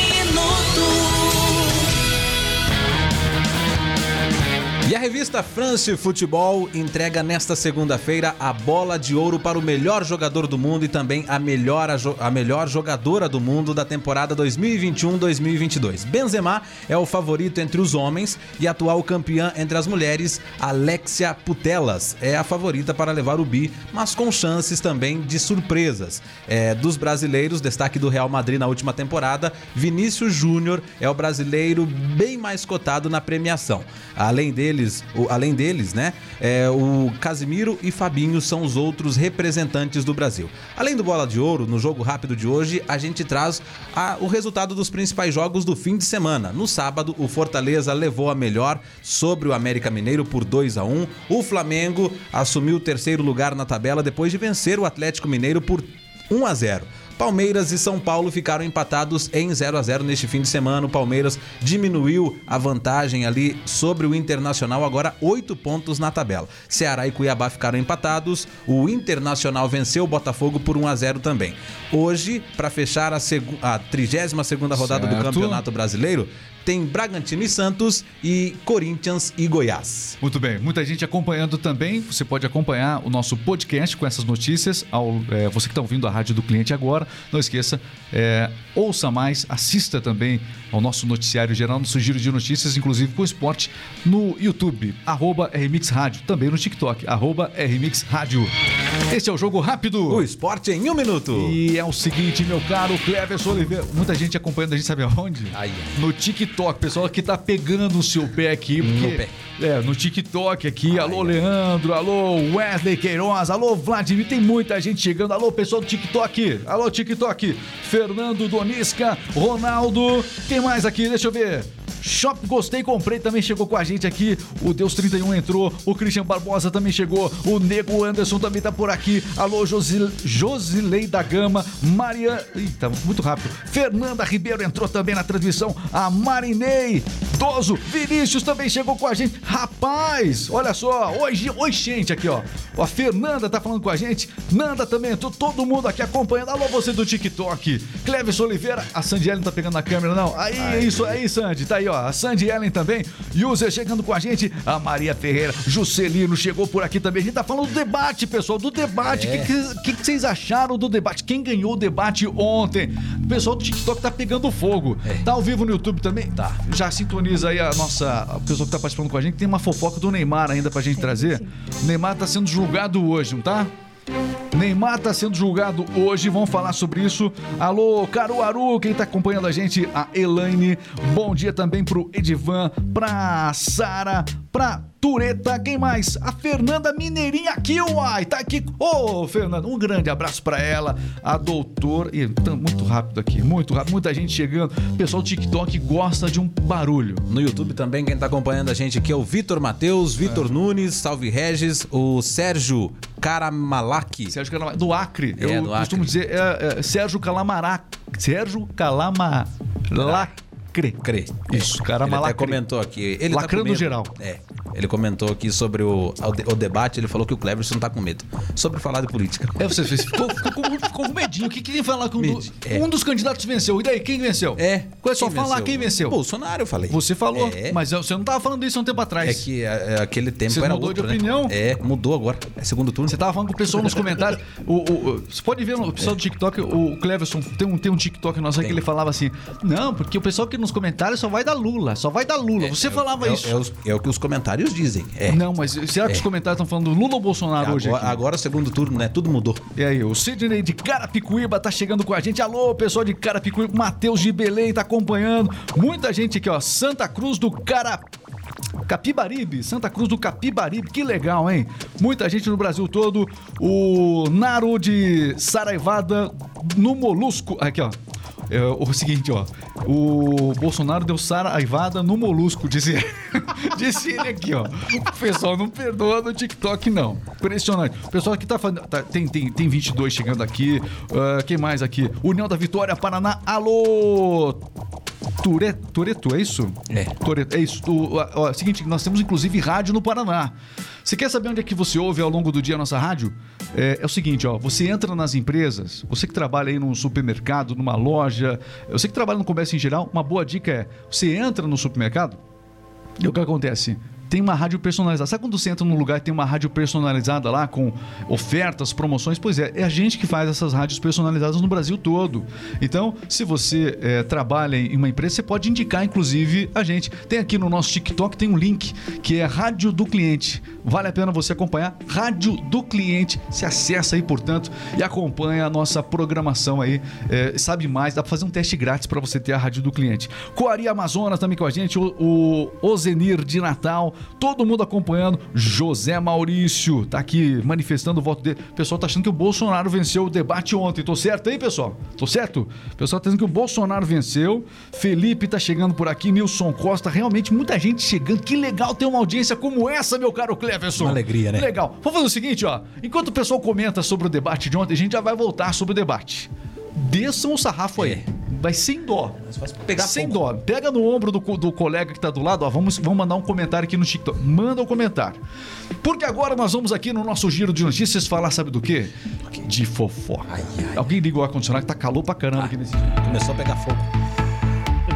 Speaker 3: E a revista France Futebol entrega nesta segunda-feira a bola de ouro para o melhor jogador do mundo e também a melhor, a, melhor jogadora do mundo da temporada 2021-2022. Benzema é o favorito entre os homens e atual campeã entre as mulheres, Alexia Putellas, é a favorita para levar o bi, mas com chances também de surpresas. É, dos brasileiros, destaque do Real Madrid na última temporada, Vinícius Júnior é o brasileiro bem mais cotado na premiação. Além deles, além deles, né, é, o Casimiro e Fabinho são os outros representantes do Brasil. Além do Bola de Ouro, no jogo rápido de hoje, a gente traz a- o resultado dos principais jogos do fim de semana. No sábado, o Fortaleza levou a melhor sobre o América Mineiro por 2 a 1. O Flamengo assumiu o terceiro lugar na tabela depois de vencer o Atlético Mineiro por 1 a 0. Palmeiras e São Paulo ficaram empatados em 0 a 0 neste fim de semana. O Palmeiras diminuiu a vantagem ali sobre o Internacional, agora 8 pontos na tabela. Ceará e Cuiabá ficaram empatados. O Internacional venceu o Botafogo por 1 a 0 também. Hoje, para fechar a, a 32ª rodada do
Speaker 1: Certo.
Speaker 3: Campeonato Brasileiro, tem Bragantino e Santos e Corinthians e Goiás.
Speaker 1: Muito bem, muita gente acompanhando também. Você pode acompanhar o nosso podcast com essas notícias. Ao, é, você que está ouvindo a rádio do cliente agora, não esqueça, é, ouça mais, assista também ao nosso noticiário geral, nosso giro de notícias, inclusive com esporte, no YouTube, arroba RMix Rádio, também no TikTok, arroba RMix Rádio. Este é o Jogo Rápido.
Speaker 3: O esporte em um minuto.
Speaker 1: E é o seguinte, meu caro Cleverson Oliveira. Muita gente acompanhando a gente, sabe aonde?
Speaker 3: Aí.
Speaker 1: No TikTok. Pessoal que tá pegando o seu pé aqui. Porque,
Speaker 3: No pé.
Speaker 1: É, no TikTok aqui. Alô, Leandro. Alô, Wesley Queiroz. Alô, Vladimir. Tem muita gente chegando. Alô, pessoal do TikTok. Alô, TikTok. Fernando Donisca. Ronaldo. Quem mais aqui? Deixa eu ver. Shop Gostei, comprei, também chegou com a gente aqui. O Deus 31 entrou. O Christian Barbosa também chegou. O Nego Anderson também tá por aqui. Alô, Josil, Josilei da Gama. Maria. Eita, muito rápido. Fernanda Ribeiro entrou também na transmissão. A Marinei. Doso. Vinícius também chegou com a gente. Rapaz, olha só. Hoje, oi, gente, aqui, ó. A Fernanda tá falando com a gente. Nanda também entrou. Todo mundo aqui acompanhando. Alô, você do TikTok. Cleves Oliveira. A Sandy Ellen tá pegando na câmera, não? Aí, é isso aí, Sandy. Tá aí, ó. A Sandy Ellen também. User chegando com a gente. A Maria Ferreira. Juscelino chegou por aqui também. A gente tá falando do debate, pessoal. Do debate. O que, que, que que vocês acharam do debate? Quem ganhou o debate ontem? O pessoal do TikTok tá pegando fogo. Tá ao vivo no YouTube também? Tá. Já sintoniza aí a nossa. A pessoa que tá participando com a gente. Tem uma fofoca do Neymar ainda pra gente trazer. O Neymar tá sendo julgado hoje, não tá? Neymar está sendo julgado hoje, vamos falar sobre isso. Alô, Caruaru, quem está acompanhando a gente? A Elaine. Bom dia também pro Edivan, pra Sara, pra Tureta, quem mais? A Fernanda Mineirinha aqui, uai, tá aqui. Ô, Fernanda, um grande abraço pra ela. A doutora. Ih, tá muito rápido aqui, muito rápido, muita gente chegando. O pessoal do TikTok gosta de um barulho.
Speaker 3: No YouTube também, quem tá acompanhando a gente aqui é o Vitor Matheus, Vitor Nunes, Salve Regis, o Sérgio Caramalaki.
Speaker 1: Sérgio Calamar, do Acre.
Speaker 3: É,
Speaker 1: Eu
Speaker 3: do
Speaker 1: costumo
Speaker 3: Acre.
Speaker 1: dizer é, é, Sérgio Calamarac. Sérgio Calamaracre.
Speaker 3: Crê.
Speaker 1: Isso,
Speaker 3: Ele
Speaker 1: Caramalacre.
Speaker 3: até comentou aqui. Ele tá
Speaker 1: Lacrando
Speaker 3: com medo.
Speaker 1: geral.
Speaker 3: É. Ele comentou aqui sobre o, o, de- debate, ele falou que o Cleverson não tá com medo. Sobre falar de política.
Speaker 1: É, você ficou, ficou, com- ficou com medinho. O que queria falar com
Speaker 3: Medi-
Speaker 1: do-
Speaker 3: é.
Speaker 1: um dos candidatos venceu? E daí, quem venceu?
Speaker 3: É.
Speaker 1: É só
Speaker 3: Quem
Speaker 1: falar
Speaker 3: venceu?
Speaker 1: quem venceu.
Speaker 3: Bolsonaro, eu falei.
Speaker 1: Você falou,
Speaker 3: É.
Speaker 1: mas você não tava falando isso há um tempo atrás.
Speaker 3: É que é, é, aquele tempo
Speaker 1: Você
Speaker 3: era
Speaker 1: mudou de
Speaker 3: outro, né?
Speaker 1: opinião?
Speaker 3: É, mudou agora. É segundo turno.
Speaker 1: Você tava falando com o pessoal nos comentários. O, o- você pode ver no o pessoal do TikTok, o Cleverson tem um, tem um TikTok nosso aí que ele falava assim: Não, porque o pessoal aqui nos comentários só vai dar Lula, só vai dar Lula. você falava isso.
Speaker 3: É o que os comentários dizem. É.
Speaker 1: Não, mas será que os comentários estão falando Lula ou Bolsonaro hoje?
Speaker 3: Agora,
Speaker 1: aqui?
Speaker 3: agora, segundo turno, né? Tudo mudou.
Speaker 1: E aí, o Sidney de Carapicuíba tá chegando com a gente. Alô, pessoal de Carapicuíba. Matheus de Belém tá acompanhando. Muita gente aqui, ó. Santa Cruz do Cara... Capibaribe, Santa Cruz do Capibaribe, que legal, hein? Muita gente no Brasil todo. O Naro de Saraivada no Molusco. Aqui, ó. É, o seguinte, ó. O Bolsonaro deu saraivada no molusco, disse, disse ele aqui, ó. O pessoal não perdoa no TikTok, não. Impressionante. O pessoal aqui tá falando. tá- tem, tem, tem 22 chegando aqui. Ah, quem mais aqui? União da Vitória, Paraná. Alô! Ture, Toreto, é isso?
Speaker 3: É.
Speaker 1: Toreto, é isso. O, ó, ó, seguinte, nós temos inclusive rádio no Paraná. Você quer saber onde é que você ouve ao longo do dia a nossa rádio? É, é o seguinte, ó, você entra nas empresas, você que trabalha aí num supermercado, numa loja, você que trabalha no comércio em geral, uma boa dica é, você entra no supermercado, e o que acontece? Tem uma rádio personalizada. Sabe quando você entra num lugar e tem uma rádio personalizada lá com ofertas, promoções? Pois é, é a gente que faz essas rádios personalizadas no Brasil todo. Então, se você é, trabalha em uma empresa, você pode indicar, inclusive, a gente. Tem aqui no nosso TikTok, tem um link que é Rádio do Cliente. Vale a pena você acompanhar Rádio do Cliente. Se acessa aí, portanto, e acompanha a nossa programação aí. É, sabe mais, dá para fazer um teste grátis para você ter a Rádio do Cliente. Coari Amazonas também com a gente, o, o Ozenir de Natal, todo mundo acompanhando. José Maurício tá aqui manifestando o voto dele. O pessoal tá achando que o Bolsonaro venceu o debate ontem. Tô certo aí, pessoal? Tô certo? O pessoal tá dizendo que o Bolsonaro venceu. Felipe tá chegando por aqui, Nilson Costa, realmente muita gente chegando. Que legal ter uma audiência como essa, meu caro Cleverson.
Speaker 3: Uma alegria, né?
Speaker 1: Legal. Vamos fazer o seguinte, ó. Enquanto o pessoal comenta sobre o debate de ontem, a gente já vai voltar sobre o debate. Desçam o sarrafo aí. Vai sem dó.
Speaker 3: pegar
Speaker 1: sem
Speaker 3: fogo.
Speaker 1: dó. Pega no ombro do, do colega que tá do lado, ó. Vamos, vamos mandar um comentário aqui no TikTok. Manda um comentário. Porque agora nós vamos aqui no nosso giro de notícias falar, sabe do quê? De fofoca.
Speaker 3: Ai, ai.
Speaker 1: Alguém liga o ar-condicionado que tá calor pra caramba aqui nesse.
Speaker 3: Começou a pegar fogo.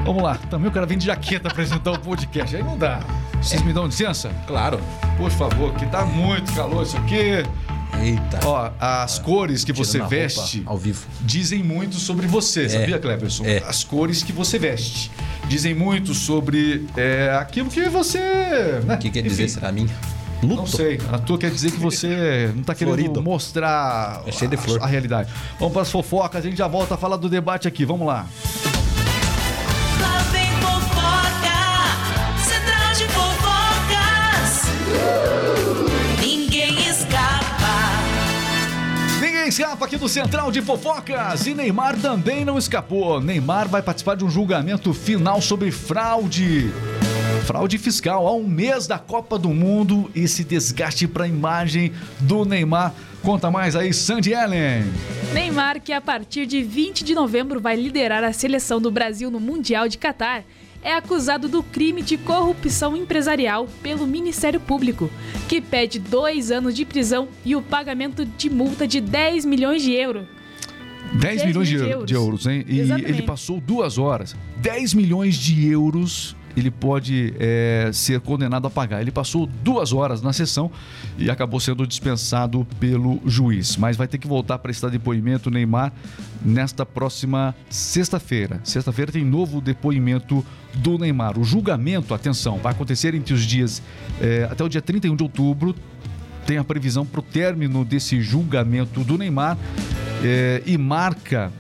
Speaker 1: Vamos lá. Também o cara vem de jaqueta apresentar o podcast. Aí não dá. Vocês me dão licença?
Speaker 3: Claro.
Speaker 1: Por favor, que tá muito calor isso aqui.
Speaker 3: Eita.
Speaker 1: Ó, as cores que você veste
Speaker 3: Ao vivo.
Speaker 1: dizem muito sobre você, sabia, Cleverson?
Speaker 3: é.
Speaker 1: As cores que você veste dizem muito sobre é, aquilo que você. né?
Speaker 3: O que quer
Speaker 1: Enfim,
Speaker 3: dizer? Será minha? Luto?
Speaker 1: Não sei. A tua quer dizer que você não tá querendo
Speaker 3: Florido.
Speaker 1: mostrar
Speaker 3: É
Speaker 1: a-. A, realidade. Vamos para as fofocas, a gente já volta a falar do debate aqui. Vamos lá.
Speaker 6: Lá Escapa
Speaker 1: aqui do Central de Fofocas e Neymar também não escapou. Neymar vai participar de um julgamento final sobre fraude. Fraude fiscal, há um mês da Copa do Mundo, esse desgaste para a imagem do Neymar. Conta mais aí, Sandy Ellen.
Speaker 5: Neymar, que a partir de 20 de novembro vai liderar a seleção do Brasil no Mundial de Catar, é acusado do crime de corrupção empresarial pelo Ministério Público, que pede dois anos de prisão e o pagamento de multa de 10 milhões de euros.
Speaker 1: 10 milhões de,
Speaker 5: milhões de
Speaker 1: eu- de
Speaker 5: euros.
Speaker 1: euros, hein? E
Speaker 5: Exatamente.
Speaker 1: ele passou duas horas. 10 milhões de euros ele pode é, ser condenado a pagar. Ele passou duas horas na sessão e acabou sendo dispensado pelo juiz. Mas vai ter que voltar para prestar depoimento, Neymar, nesta próxima sexta-feira. Sexta-feira tem novo depoimento do Neymar. O julgamento, atenção, vai acontecer entre os dias é, até o dia 31 de outubro tem a previsão para o término desse julgamento do Neymar eh, e marca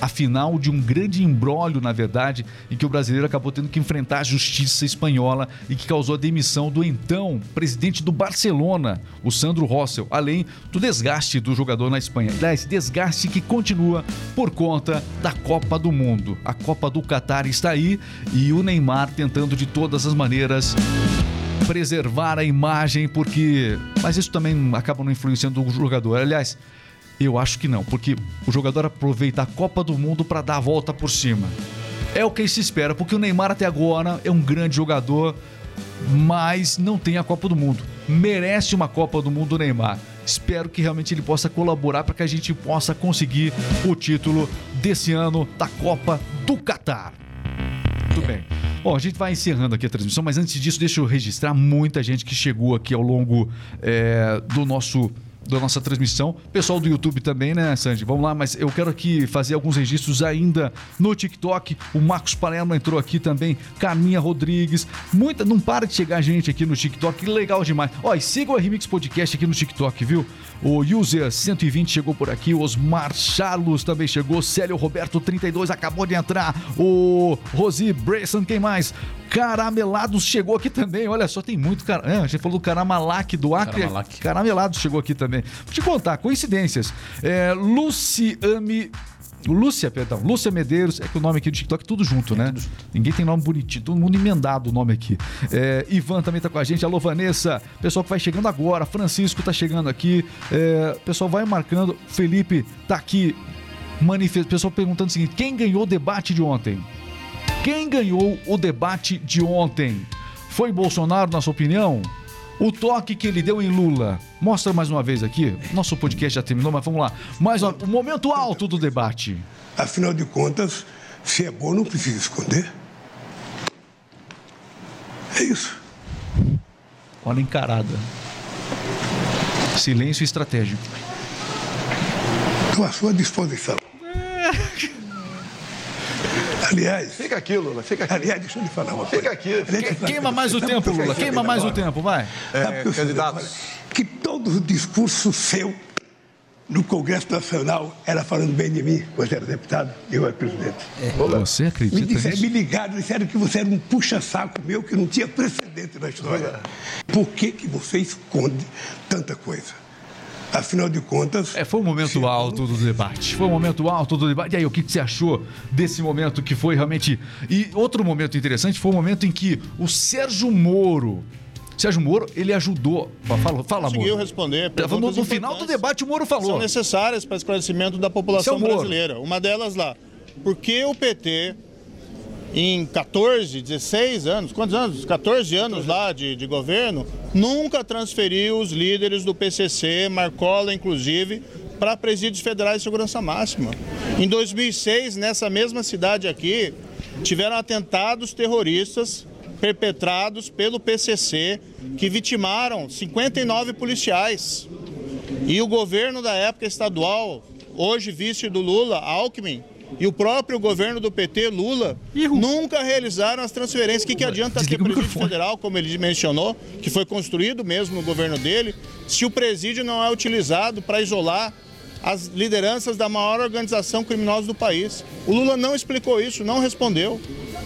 Speaker 1: a final de um grande embrólio, na verdade, em que o brasileiro acabou tendo que enfrentar a justiça espanhola e que causou a demissão do então presidente do Barcelona, o Sandro Rossell, além do desgaste do jogador na Espanha. Aliás, desgaste que continua por conta da Copa do Mundo. A Copa do Catar está aí e o Neymar tentando de todas as maneiras preservar a imagem, porque. Mas isso também acaba não influenciando o jogador. Aliás, eu acho que não, porque o jogador aproveita a Copa do Mundo para dar a volta por cima. É o que se espera, porque o Neymar até agora é um grande jogador, mas não tem a Copa do Mundo. Merece uma Copa do Mundo o Neymar. Espero que realmente ele possa colaborar para que a gente possa conseguir o título desse ano da Copa do Catar. Muito bem. Bom, a gente vai encerrando aqui a transmissão, mas antes disso, deixa eu registrar muita gente que chegou aqui ao longo é, do nosso. Da nossa transmissão. Pessoal do YouTube também, né, Sandy? Vamos lá, mas eu quero aqui fazer alguns registros ainda no TikTok. O Marcos Palermo entrou aqui também. Carminha Rodrigues. Muita. Não para de chegar gente aqui no TikTok. Legal demais. Ó, e siga o Remix Podcast aqui no TikTok, viu? O User 120 chegou por aqui. Osmar Charlos também chegou. Célio Roberto 32 acabou de entrar. O Rosi Bresson, quem mais? Caramelados chegou aqui também. Olha só, tem muito cara. É, a gente falou do Caramalac do Acre.
Speaker 3: Caramalac.
Speaker 1: Caramelados chegou aqui também. Vou te contar, coincidências. É, Luciane. Lúcia, perdão, Lúcia Medeiros, é que o nome aqui do TikTok é tudo junto, né? Ninguém tem nome bonitinho, todo mundo emendado o nome aqui. É, Ivan também tá com a gente, alô Vanessa, pessoal que vai chegando agora, Francisco tá chegando aqui, é, pessoal vai marcando, Felipe tá aqui, manifest... pessoal perguntando o seguinte, quem ganhou o debate de ontem? Quem ganhou o debate de ontem? Foi Bolsonaro, na sua opinião? O toque que ele deu em Lula. Mostra mais uma vez aqui. Nosso podcast já terminou, mas vamos lá. Mais o momento alto do debate.
Speaker 4: Afinal de contas, se é bom, não precisa esconder. É isso.
Speaker 1: Olha a encarada. Silêncio estratégico.
Speaker 4: Estou à sua disposição. Aliás,
Speaker 7: Fica aqui, Lula, fica aqui.
Speaker 4: aliás, deixa eu lhe falar uma coisa.
Speaker 7: Fica aqui.
Speaker 4: A gente sabe-
Speaker 1: Queima mais o tempo, Lula.
Speaker 4: você
Speaker 1: Queima mais o tempo, vai.
Speaker 4: Sabe
Speaker 7: É,
Speaker 4: por que eu sei
Speaker 7: candidatos.
Speaker 4: agora? Que todo o discurso seu no Congresso Nacional era falando bem de mim, você era deputado, eu era presidente.
Speaker 1: Você
Speaker 4: Me,
Speaker 1: acredita
Speaker 4: disseram,
Speaker 1: nisso?
Speaker 4: me ligaram, disseram que você era um puxa-saco meu que não tinha precedente na história. Por que, que você esconde tanta coisa? Afinal de contas.
Speaker 1: É, foi um momento alto do debate. Foi um momento alto do debate. E aí, o que que você achou desse momento que foi realmente. E outro momento interessante foi o momento em que o Sérgio Moro. Sérgio Moro, ele ajudou. Fala, fala
Speaker 8: conseguiu
Speaker 1: Moro.
Speaker 8: responder
Speaker 1: No,
Speaker 8: perguntas
Speaker 1: no final do debate, o Moro
Speaker 8: são
Speaker 1: falou.
Speaker 8: necessárias para esclarecimento da população
Speaker 1: Moro.
Speaker 8: brasileira. Uma delas lá, por que o PT, em 14, 16 anos, quantos anos? 14 anos lá de, de governo, nunca transferiu os líderes do PCC, Marcola inclusive, para presídios federais de segurança máxima. Em 2006, nessa mesma cidade aqui, tiveram atentados terroristas perpetrados pelo PCC que vitimaram 59 policiais. E o governo da época estadual, hoje vice do Lula, Alckmin, e o próprio governo do PT, Lula, nunca realizaram as transferências. O que, que adianta ter presídio
Speaker 1: microfone.
Speaker 8: federal, como ele mencionou, que foi construído mesmo no governo dele, se o presídio não é utilizado para isolar as lideranças da maior organização criminosa do país? O Lula não explicou isso, não respondeu.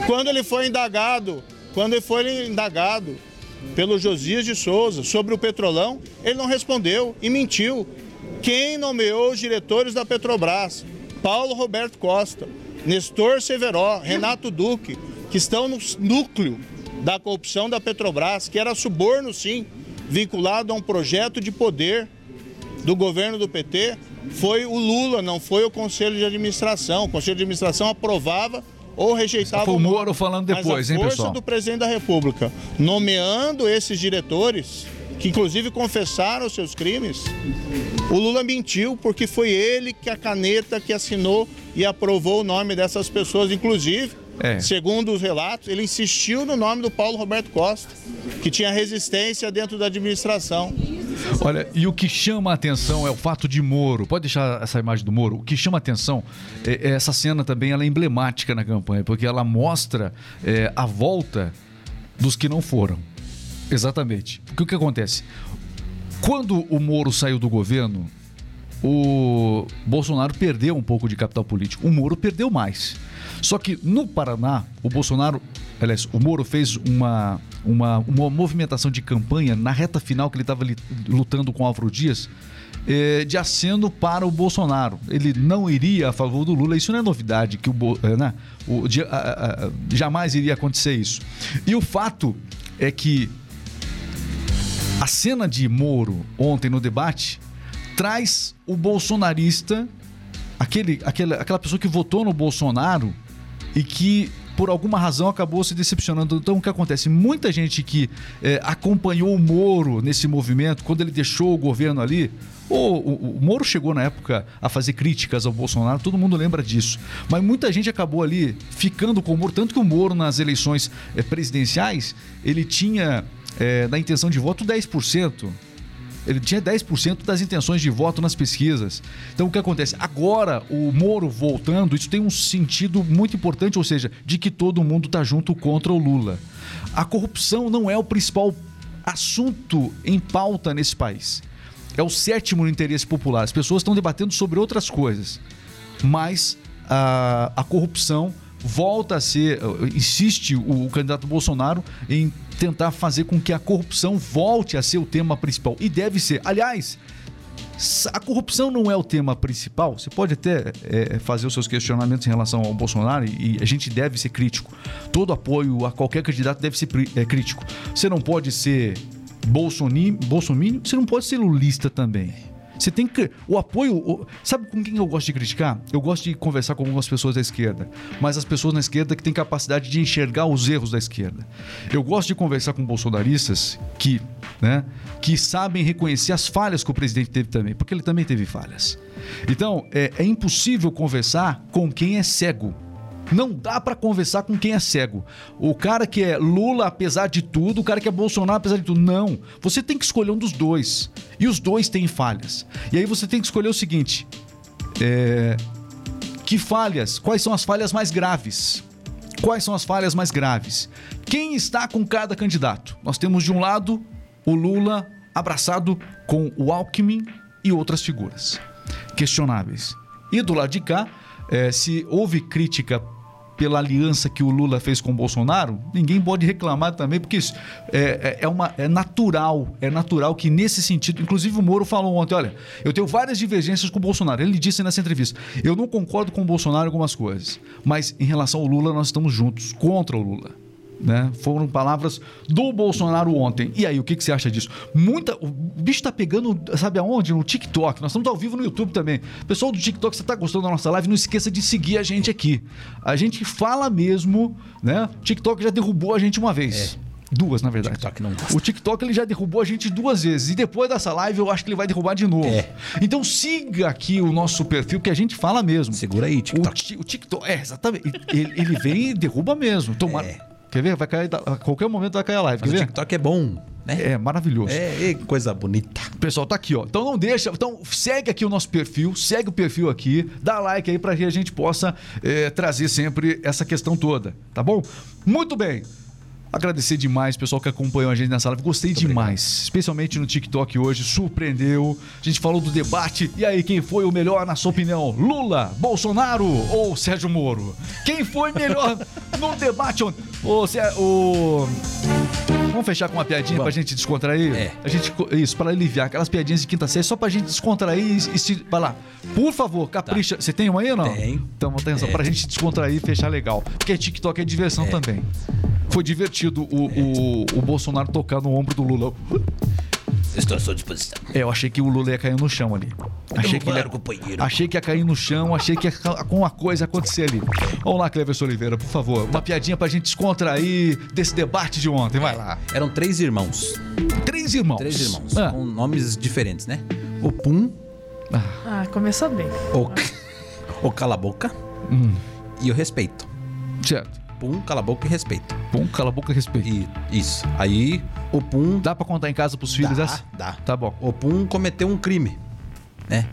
Speaker 8: Quando ele foi indagado, quando ele foi indagado pelo Josias de Souza sobre o Petrolão, ele não respondeu e mentiu. Quem nomeou os diretores da Petrobras? Paulo Roberto Costa, Nestor Severó, Renato Duque, que estão no núcleo da corrupção da Petrobras, que era suborno sim, vinculado a um projeto de poder do governo do PT, foi o Lula, não foi o Conselho de Administração. O Conselho de Administração aprovava ou rejeitava
Speaker 1: Foi o. Moro falando depois,
Speaker 8: Mas a
Speaker 1: hein,
Speaker 8: força
Speaker 1: pessoal?
Speaker 8: do presidente da República nomeando esses diretores, que inclusive confessaram seus crimes, o Lula mentiu porque foi ele que a caneta que assinou e aprovou o nome dessas pessoas, inclusive.
Speaker 1: É.
Speaker 8: Segundo os relatos, ele insistiu no nome do Paulo Roberto Costa, que tinha resistência dentro da administração.
Speaker 1: Olha, e o que chama a atenção é o fato de Moro. Pode deixar essa imagem do Moro. O que chama a atenção é, é essa cena também, ela é emblemática na campanha, porque ela mostra é, a volta dos que não foram. Exatamente. O que acontece? Quando o Moro saiu do governo, o Bolsonaro perdeu um pouco de capital político. O Moro perdeu mais. Só que no Paraná, o Bolsonaro, aliás, o Moro fez uma, uma, uma movimentação de campanha na reta final que ele estava lutando com Álvaro Dias. eh, de aceno para o Bolsonaro. Ele não iria a favor do Lula. Isso não é novidade, que o, eh, né? o a- a- a- jamais iria acontecer isso. E o fato é que a cena de Moro ontem no debate traz o bolsonarista, aquele, aquela pessoa que votou no Bolsonaro e que por alguma razão acabou se decepcionando. Então o que acontece? Muita gente que eh, acompanhou o Moro nesse movimento, quando ele deixou o governo ali, o, o, o Moro chegou na época a fazer críticas ao Bolsonaro, todo mundo lembra disso. Mas muita gente acabou ali ficando com o Moro, tanto que o Moro nas eleições eh, presidenciais, ele tinha eh, na intenção de voto 10%. Ele tinha 10% das intenções de voto nas pesquisas. Então o que acontece? Agora, o Moro voltando, isso tem um sentido muito importante, ou seja, de que todo mundo está junto contra o Lula. A corrupção não é o principal assunto em pauta nesse país. É o sétimo no interesse popular. As pessoas estão debatendo sobre outras coisas. Mas a, a corrupção volta a ser. Insiste o, o candidato Bolsonaro em tentar fazer com que a corrupção volte a ser o tema principal. E deve ser. Aliás, a corrupção não é o tema principal. Você pode até é, fazer os seus questionamentos em relação ao Bolsonaro e, a gente deve ser crítico. Todo apoio a qualquer candidato deve ser é, crítico. Você não pode ser Bolsominion, você não pode ser lulista também. Você tem que. O apoio. o- sabe com quem eu gosto de criticar? Eu gosto de conversar com algumas pessoas da esquerda. Mas as pessoas na esquerda que têm capacidade de enxergar os erros da esquerda. Eu gosto de conversar com bolsonaristas que, né, que sabem reconhecer as falhas que o presidente teve também, porque ele também teve falhas. Então, é, é impossível conversar com quem é cego. Não dá pra conversar com quem é cego. O cara que é Lula, apesar de tudo, o cara que é Bolsonaro, apesar de tudo. Não. Você tem que escolher um dos dois. E os dois têm falhas. E aí você tem que escolher o seguinte: é, que falhas? Quais são as falhas mais graves? Quais são as falhas mais graves? Quem está com cada candidato? Nós temos de um lado o Lula abraçado com o Alckmin e outras figuras questionáveis. E do lado de cá, eh, se houve crítica pela aliança que o Lula fez com o Bolsonaro, ninguém pode reclamar também, porque isso é, é- é uma, é natural, é natural que nesse sentido, inclusive o Moro falou ontem, olha, eu tenho várias divergências com o Bolsonaro. Ele disse nessa entrevista, eu não concordo com o Bolsonaro em algumas coisas, mas em relação ao Lula nós estamos juntos, contra o Lula. Né? Foram palavras do Bolsonaro ontem. E aí, o que, que você acha disso? Muita. O bicho tá pegando, sabe aonde? No TikTok. Nós estamos ao vivo no YouTube também. Pessoal do TikTok, você tá gostando da nossa live? Não esqueça de seguir a gente aqui. A gente fala mesmo, né? O TikTok já derrubou a gente uma vez. Duas, na verdade.
Speaker 3: TikTok não gosta.
Speaker 1: O TikTok ele já derrubou a gente duas vezes. E depois dessa live eu acho que ele vai derrubar de novo.
Speaker 3: É.
Speaker 1: Então siga aqui o nosso perfil, que a gente fala mesmo.
Speaker 3: Segura aí, TikTok.
Speaker 1: O, o TikTok, é, exatamente. Ele, ele vem e derruba mesmo. Tomara.
Speaker 3: É.
Speaker 1: Quer ver? Vai cair, a qualquer momento vai cair a live.
Speaker 3: Mas
Speaker 1: Quer
Speaker 3: o
Speaker 1: ver?
Speaker 3: TikTok é bom, né?
Speaker 1: É maravilhoso.
Speaker 3: É, é coisa bonita.
Speaker 1: Pessoal tá aqui, ó. Então não deixa. Então segue aqui o nosso perfil, segue o perfil aqui, dá like aí para que a gente possa eh, trazer sempre essa questão toda, tá bom? Muito bem. Agradecer demais, pessoal que acompanhou a gente nessa live. Gostei demais, especialmente no TikTok hoje. Surpreendeu. A gente falou do debate. E aí, quem foi o melhor, na sua opinião? Lula, Bolsonaro ou Sérgio Moro? Quem foi melhor no debate ontem? O, Sé- o... Vamos fechar com uma piadinha pra gente descontrair?
Speaker 3: É.
Speaker 1: A gente, isso, para aliviar aquelas piadinhas de quinta série, só pra gente descontrair e, e se. Vai lá. Por favor, capricha. Você tem uma aí ou não?
Speaker 3: Tenho.
Speaker 1: Então, atenção,
Speaker 3: É.
Speaker 1: pra gente descontrair e fechar legal. Porque TikTok é diversão também. Foi divertido o, o, o Bolsonaro tocar no ombro do Lula.
Speaker 3: Estou à sua disposição.
Speaker 1: É, eu achei que o Lula ia cair no chão ali. Achei que, ia,
Speaker 3: companheiro.
Speaker 1: achei que ia cair no chão, achei que ia com uma coisa acontecer ali. Vamos lá, Cleverson Oliveira, por favor. Uma piadinha pra gente descontrair desse debate de ontem. Vai lá.
Speaker 3: Eram três irmãos.
Speaker 1: Três irmãos.
Speaker 3: Três irmãos.
Speaker 1: Ah.
Speaker 3: Com nomes diferentes, né? O Pum,
Speaker 5: Ah, começou bem.
Speaker 3: o, o Cala a Boca
Speaker 1: Hum.
Speaker 3: e o Respeito.
Speaker 1: Certo.
Speaker 3: Pum, Cala a Boca e Respeito.
Speaker 1: Bom, cala a boca e respeito.
Speaker 3: E isso. Aí o Pum.
Speaker 1: Dá pra contar em casa pros filhos
Speaker 3: dá,
Speaker 1: essa?
Speaker 3: dá.
Speaker 1: Tá bom.
Speaker 3: O Pum cometeu um crime. Né?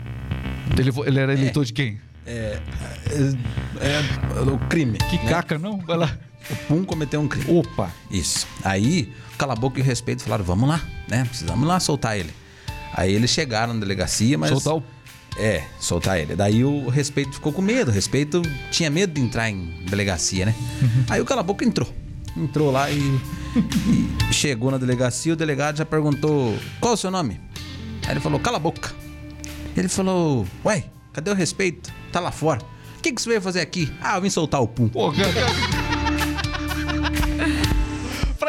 Speaker 1: Ele, ele era eleitor de quem?
Speaker 3: É, é, o crime.
Speaker 1: Que
Speaker 3: né?
Speaker 1: caca, não? Vai lá.
Speaker 3: O Pum cometeu um crime.
Speaker 1: Opa.
Speaker 3: Isso. Aí, Cala a Boca e Respeito falaram: vamos lá, né? Precisamos lá soltar ele. Aí eles chegaram na delegacia, mas.
Speaker 1: Soltar o.
Speaker 3: É, soltar ele. Daí o respeito ficou com medo. O respeito tinha medo de entrar em delegacia, né? Aí o cala a boca entrou. Entrou lá e, e chegou na delegacia. O delegado já perguntou: qual é o seu nome? Aí ele falou: cala a boca. Ele falou: ué, cadê o respeito? Tá lá fora. O que, que você veio fazer aqui? Ah, eu vim soltar o pum.
Speaker 1: Pô, cara, cara.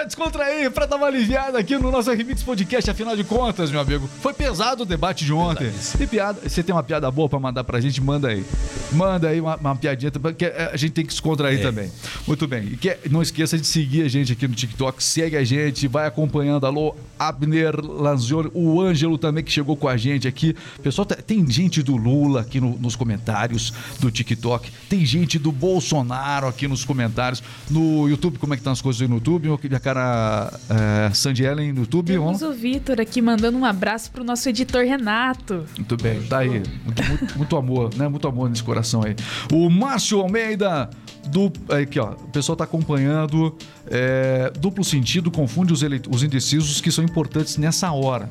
Speaker 1: Pra descontrair, pra dar uma aliviada aqui no nosso Remix Podcast, afinal de contas, meu amigo. Foi pesado o debate de ontem. E piada, você tem uma piada boa pra mandar pra gente? Manda aí. Manda aí uma, uma piadinha, porque a gente tem que descontrair também. Muito bem. E que, não esqueça de seguir a gente aqui no TikTok. Segue a gente, vai acompanhando. Alô, Abner Lanzioni, o Ângelo também que chegou com a gente aqui. Pessoal, tá- tem gente do Lula aqui no- nos comentários do TikTok. Tem gente do Bolsonaro aqui nos comentários. No YouTube, como é que estão as coisas aí no YouTube? Minha cara é, Sandy Ellen no YouTube.
Speaker 5: Temos o Vitor aqui mandando um abraço pro nosso editor Renato.
Speaker 1: Muito bem, tá aí. Muito, muito- muito amor, né? Muito amor nesse coração aí. O Márcio Almeida, do, aqui, ó, o pessoal tá acompanhando. é, duplo sentido confunde os, eleit- os indecisos que são importantes nessa hora.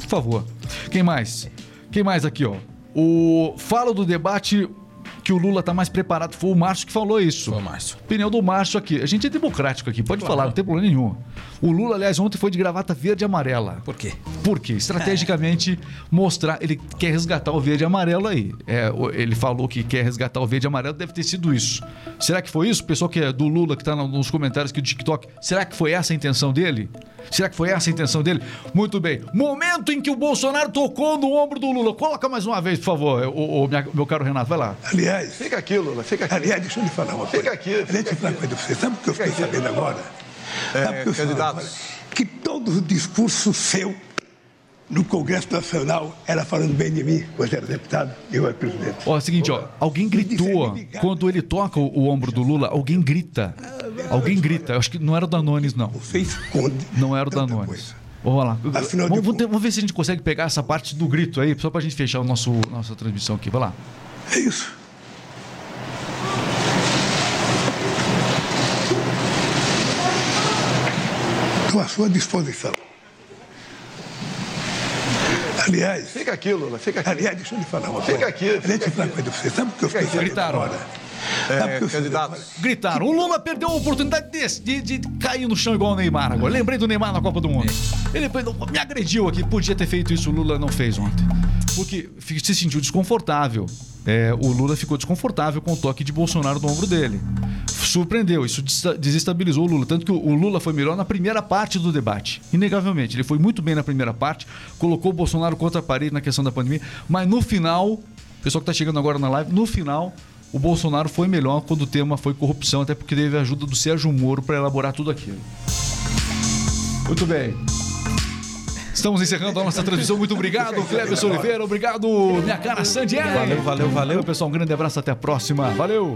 Speaker 1: Por favor. Quem mais? Quem mais aqui, ó? O fala do debate que o Lula tá mais preparado. Foi o Márcio que falou isso.
Speaker 3: Foi o Márcio.
Speaker 1: Opinião do Márcio aqui. A gente é democrático aqui, pode falar, não tem problema nenhum. O Lula, aliás, ontem foi de gravata verde e amarela.
Speaker 3: Por quê?
Speaker 1: Por quê? Estrategicamente mostrar. Ele quer resgatar o verde e amarelo aí. É, ele falou que quer resgatar o verde e amarelo, deve ter sido isso. Será que foi isso? O pessoal que é do Lula, que tá no- nos comentários aqui do TikTok, será que foi essa a intenção dele? Será que foi essa a intenção dele? Muito bem. Momento em que o Bolsonaro tocou no ombro do Lula. Coloca mais uma vez, por favor, o, o- minha- meu caro Renato. Vai lá.
Speaker 4: Aliás,
Speaker 7: Fica aqui, Lula, fica aqui.
Speaker 4: aliás, deixa eu lhe falar uma coisa.
Speaker 7: Fica aqui,
Speaker 4: Aliás, deixa eu falar uma coisa pra você. Sabe o que eu fiquei
Speaker 7: aqui.
Speaker 4: sabendo agora?
Speaker 7: É,
Speaker 4: Sabe o que eu falo
Speaker 7: candidato.
Speaker 4: agora? Que todo o discurso seu no Congresso Nacional era falando bem de mim, quando era deputado e eu era presidente.
Speaker 1: Ó, é o seguinte, ó, alguém gritou quando ele toca o, o ombro do Lula, alguém grita. Alguém grita. Eu acho que não era o Danones, não.
Speaker 4: Você esconde.
Speaker 1: Não era o Danones. Vamos lá.
Speaker 4: Afinal
Speaker 1: Vamos, vamos, ter- vamos ver se a gente consegue pegar essa parte do grito aí, só pra gente fechar o nosso, nossa transmissão aqui. Vai lá.
Speaker 4: É isso. Estou à sua disposição. Aliás,
Speaker 7: Fica aqui, Lula, fica aqui.
Speaker 4: aliás, deixa eu lhe falar uma
Speaker 7: Fica
Speaker 4: coisa.
Speaker 7: aqui,
Speaker 4: Deixa eu falar uma coisa pra você. Sabe o que eu fiquei sabendo
Speaker 1: Gritaram.
Speaker 4: agora? Sabe o que eu fiquei
Speaker 7: candidato.
Speaker 4: sabendo agora?
Speaker 1: Gritaram. O Lula perdeu a oportunidade desse, de, de cair no chão igual o Neymar agora. Lembrei do Neymar na Copa do Mundo. Ele me agrediu aqui. Podia ter feito isso, o Lula não fez ontem. Porque se sentiu desconfortável. É, o Lula ficou desconfortável com o toque de Bolsonaro no ombro dele. Surpreendeu, isso des- desestabilizou o Lula. Tanto que o Lula foi melhor na primeira parte do debate. Inegavelmente. Ele foi muito bem na primeira parte, colocou o Bolsonaro contra a parede na questão da pandemia. Mas no final, o pessoal que está chegando agora na live, no final, o Bolsonaro foi melhor quando o tema foi corrupção, até porque teve a ajuda do Sérgio Moro para elaborar tudo aquilo. Muito bem. Estamos encerrando a nossa transmissão. Muito obrigado, Cleber Oliveira. Obrigado, minha cara Sandy Ellen.
Speaker 3: Valeu, valeu, valeu.
Speaker 1: Pessoal, um grande abraço. Até a próxima. Valeu.